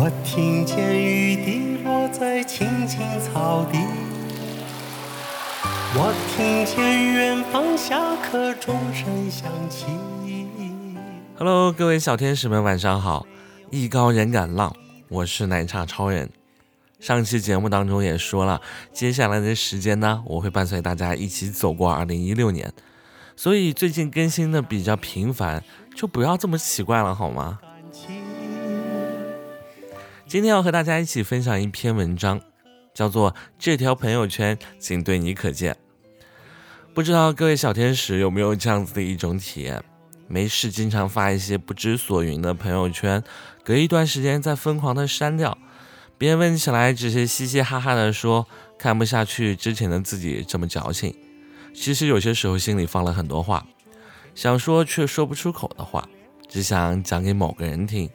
我听见雨滴落在青青草地，我听见远方下课钟声响起。Hello，各位小天使们，晚上好！艺高人敢浪，我是奶茶超人。上期节目当中也说了，接下来的时间呢，我会伴随大家一起走过二零一六年，所以最近更新的比较频繁，就不要这么奇怪了，好吗？今天要和大家一起分享一篇文章，叫做《这条朋友圈仅对你可见》。不知道各位小天使有没有这样子的一种体验？没事经常发一些不知所云的朋友圈，隔一段时间再疯狂的删掉。别人问起来，只是嘻嘻哈哈的说看不下去之前的自己这么矫情。其实有些时候心里放了很多话，想说却说不出口的话，只想讲给某个人听。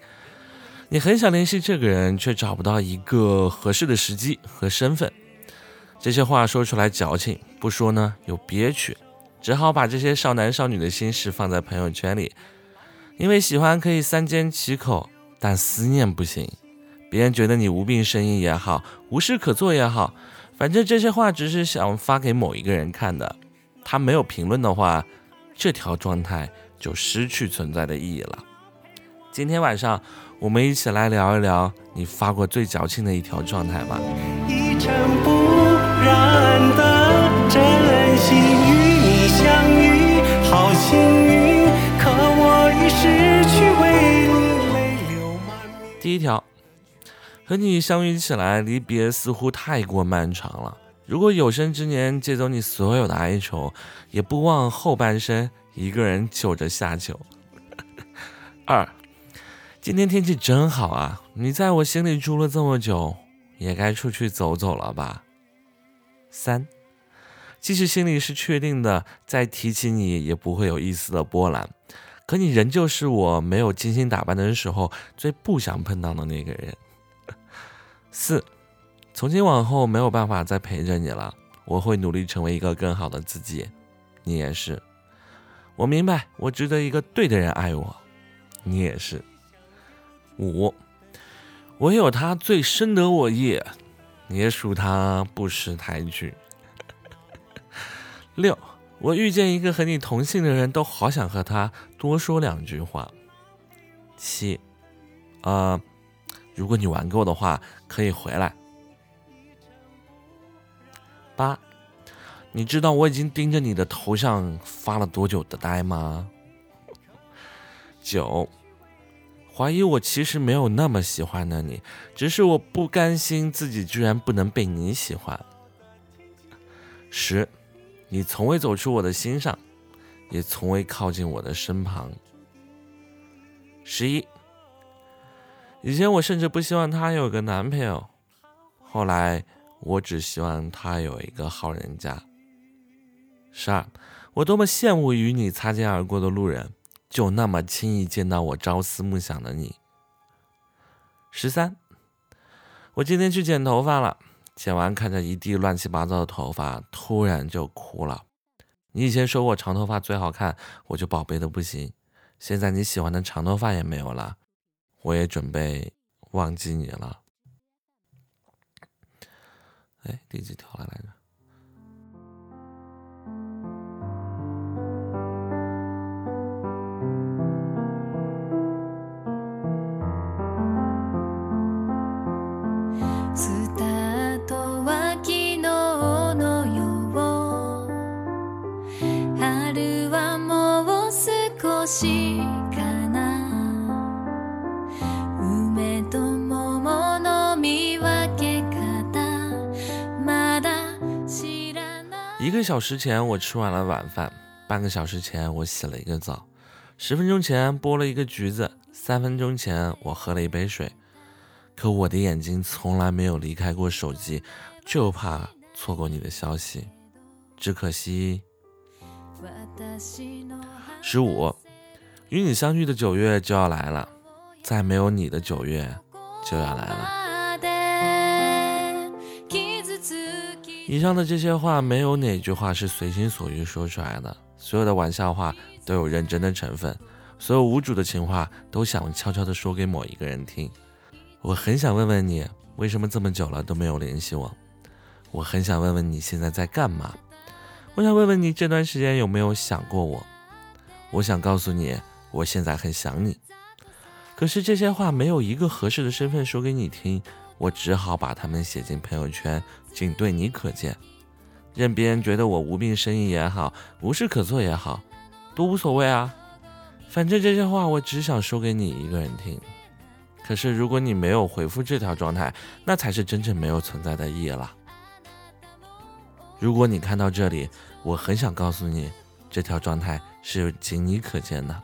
你很想联系这个人，却找不到一个合适的时机和身份。这些话说出来矫情，不说呢又憋屈，只好把这些少男少女的心事放在朋友圈里。因为喜欢可以三缄其口，但思念不行。别人觉得你无病呻吟也好，无事可做也好，反正这些话只是想发给某一个人看的。他没有评论的话，这条状态就失去存在的意义了。今天晚上，我们一起来聊一聊你发过最矫情的一条状态吧。一尘不染的真心与你相遇，好幸运，可我已失去，为你泪流满面。第一条。和你相遇起来，离别似乎太过漫长了。如果有生之年借走你所有的哀愁，也不忘后半生一个人就着下酒。二，今天天气真好啊！你在我心里住了这么久，也该出去走走了吧？三，即使心里是确定的，再提起你也不会有一丝的波澜，可你仍旧是我没有精心打扮的时候最不想碰到的那个人。四，从今往后没有办法再陪着你了，我会努力成为一个更好的自己，你也是。我明白，我值得一个对的人爱我，你也是。五，唯有他最深得我意，也属他不识抬举。六，我遇见一个和你同姓的人都好想和他多说两句话。七，啊。如果你玩够的话，可以回来。八，你知道我已经盯着你的头像发了多久的呆吗？九，怀疑我其实没有那么喜欢的你，只是我不甘心自己居然不能被你喜欢。十，你从未走出我的心上，也从未靠近我的身旁。十一。以前我甚至不希望她有个男朋友，后来我只希望她有一个好人家。十二，我多么羡慕与你擦肩而过的路人，就那么轻易见到我朝思暮想的你。十三，我今天去剪头发了，剪完看着一地乱七八糟的头发，突然就哭了。你以前说我长头发最好看，我就宝贝的不行，现在你喜欢的长头发也没有了。我也准备忘记你了。哎，第几条了来着？个小时前，我吃完了晚饭；半个小时前，我洗了一个澡；十分钟前，剥了一个橘子；三分钟前，我喝了一杯水。可我的眼睛从来没有离开过手机，就怕错过你的消息。只可惜，十五，与你相遇的九月就要来了，再没有你的九月就要来了。以上的这些话，没有哪句话是随心所欲说出来的。所有的玩笑话都有认真的成分，所有无主的情话都想悄悄地说给某一个人听。我很想问问你，为什么这么久了都没有联系我？我很想问问你现在在干嘛？我想问问你，这段时间有没有想过我？我想告诉你，我现在很想你。可是这些话没有一个合适的身份说给你听，我只好把它们写进朋友圈，仅对你可见，任别人觉得我无病呻吟也好，无事可做也好，都无所谓啊。反正这些话我只想说给你一个人听。可是如果你没有回复这条状态，那才是真正没有存在的意义了。如果你看到这里，我很想告诉你，这条状态是仅你可见的，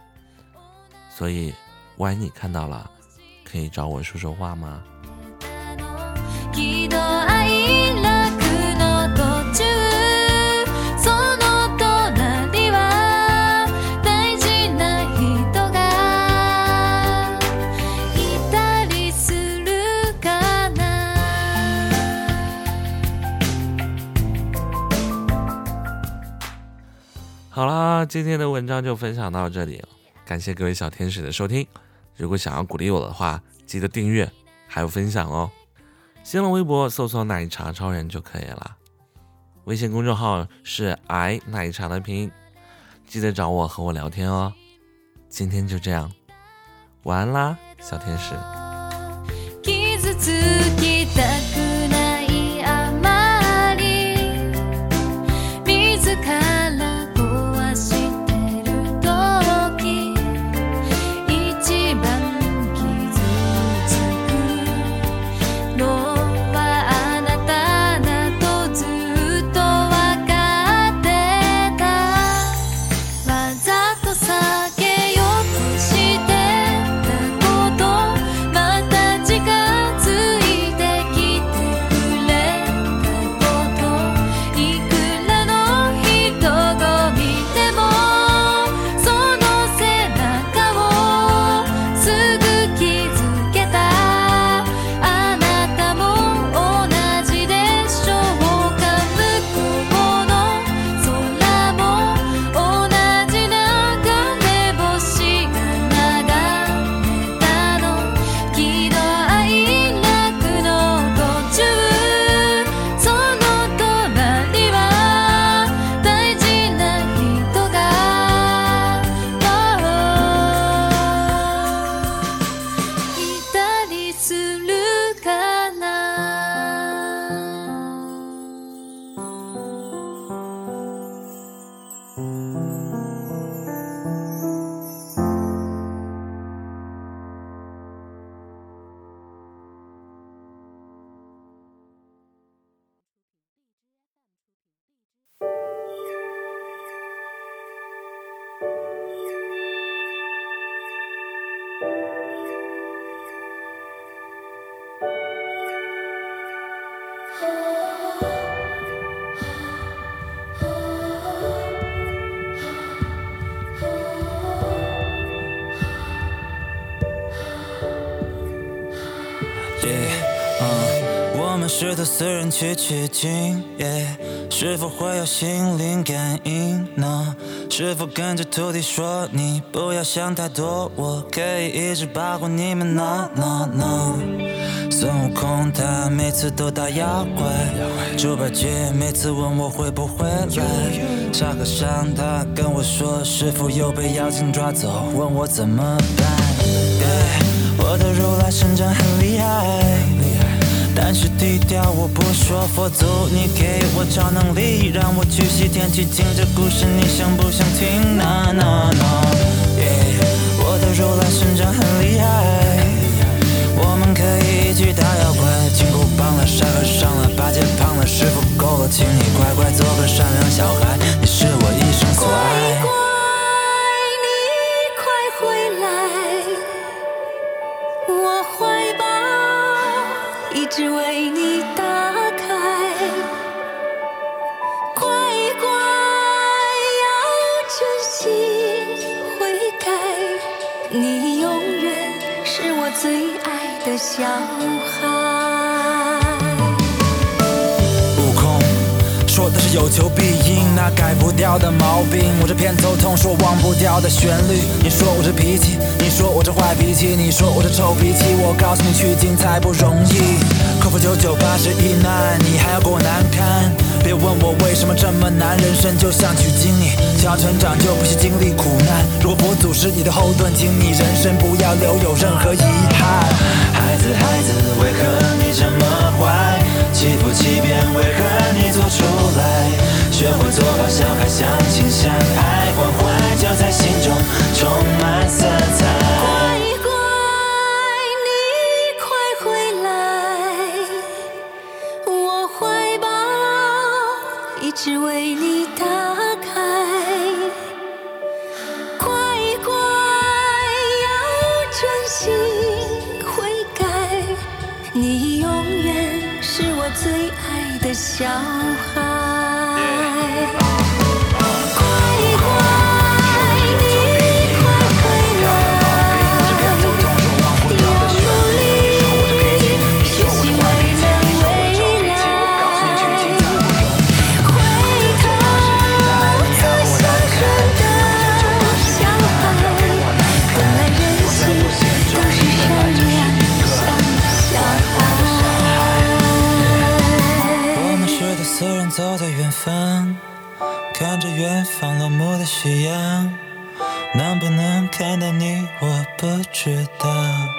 所以。万一你看到了，可以找我说说话吗？好啦，今天的文章就分享到这里，感谢各位小天使的收听。如果想要鼓励我的话，记得订阅还有分享哦。新浪微博搜索“奶茶超人”就可以了。微信公众号是 “i 奶茶”的拼音，记得找我和我聊天哦。今天就这样，晚安啦，小天使。试图私人去取经，是否会有心灵感应呢？是否跟着徒弟说你不要想太多，我可以一直保护你们呢呢呢？孙悟空他每次都打妖怪，猪八戒每次问我会不会来，沙和尚他跟我说师傅又被妖精抓走，问我怎么办？我的如来神掌很调，我不说佛祖，你给我超能力，让我去西天取经。这故事你想不想听？No No No，我的如来神掌很厉害，我们可以一起打妖怪。金箍棒了，沙和尚了，八戒胖了，师傅够了，请你乖乖做个善良小孩，你是我一生所爱。最爱的小孩。悟空说的是有求必应，那改不掉的毛病。我这偏头痛说忘不掉的旋律。你说我这脾气，你说我这坏脾气，你说我这臭脾气。我告诉你，取经才不容易。克服九九八十一难，你还要给我难堪。别问我为什么这么难，人生就像取经，你想要成长就必须经历苦难。如果佛祖是你的后盾，请你人生不要留有任何遗憾。孩子，孩子，为何你这么坏？欺负欺骗，为何你做出来？学会做好小孩，相亲相爱，关怀就在心中充满色彩。只为你打开。乖乖，要专心悔改，你永远是我最爱的小望着远方落幕的夕阳，能不能看到你，我不知道。